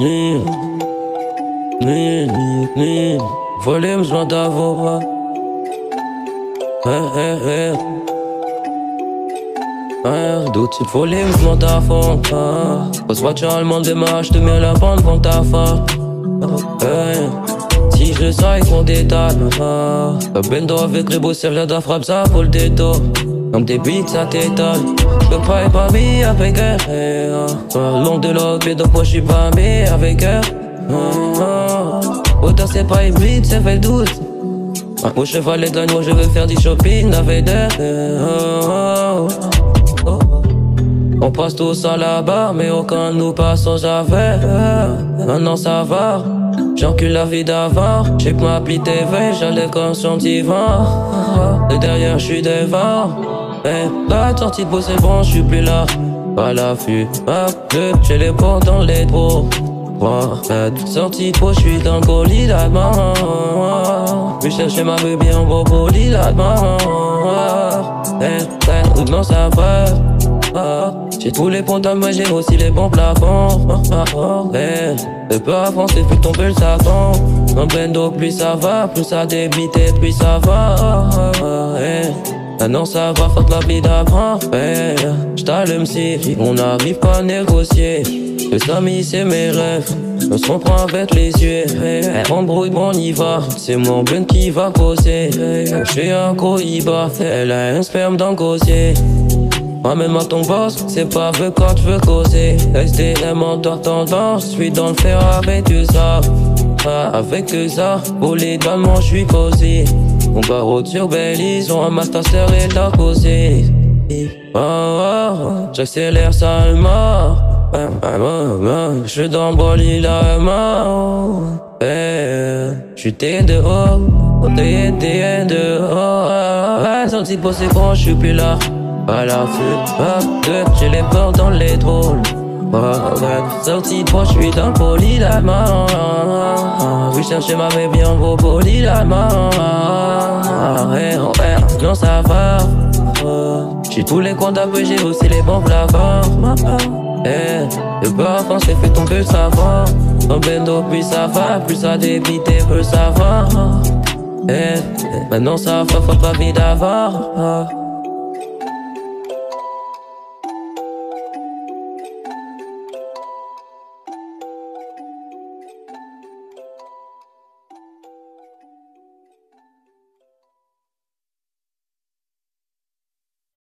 Ni, ni, ni, ni. Besoin d'avoir. Eh, eh, eh. Eh, doute, il faut les mouvements ta fond. Pose voiture allemande, démarche, te mets la bande pour ta femme. Eh, si je sais qu'on détale, ah. Bendo avec les beaux serres de frappe, ça pour le détour. Comme des beats, ça t'étale. Je pas être pas mis avec elle. Long de mais donc moi je suis pas mis avec elle. Autant c'est pas une beat, c'est fait doute. Ah, Mon cheval est moi je veux faire du shopping avec elle. On passe tous à la barre, mais aucun de nous passe sans javet. Maintenant ça va, j'encule la vie d'avant. J'ai que ma pli TV, j'allais comme son divan. De derrière, je suis devant. Eh, la sortie de c'est bon, je suis plus là. Pas l'affût, ah, le j'ai les portes dans les trous. Ouais, sortie de peau, je suis dans le colis là-dedans. Je chercher ma bébé en beau colis là-dedans. Eh, eh, non, ça va. J'ai tous les ponts moi j'ai aussi les bons plafonds. Ah, peu avancer, plus tomber le savon. Un bendo, plus ça va, plus ça débite, plus ça va. Maintenant ça va, fuck la vie d'avant. J't'allume si on n'arrive pas à négocier. Le Samy c'est mes rêves. On se comprend avec les yeux. Eh, embrouille, bon, on y va. C'est mon blend qui va causer. Eh, J'suis un cohiba. Elle a un sperme dans le. Ramène à ton boss, c'est pas vrai quand tu veux causer. SDM en toi tendance, je suis dans le fer avec tout ça. Ah, avec tout ça, pour les dames, je suis posé. Mon barreau sur Belize, on ramasse ta sœur et ta causé. Oh, oh, j'accélère seulement. Je suis dans Boli la main. Eh, j'suis t'es dehors, t'es t'es dehors. Ah, sorti pour c'est bon, j'suis plus là. Pas la fuite, j'ai les portes dans les drôles. Sorti moi, j'suis dans le main. Je chercher ma bébé en gros main. Eh, oh, eh, non, ça va. J'ai tous les comptes peu, j'ai aussi les bons plafonds. Eh, le parfum s'est fait tomber le savon. Un bendo, plus ça va, plus ça débite, plus ça va. Eh, maintenant ça va, faut pas vite d'avoir.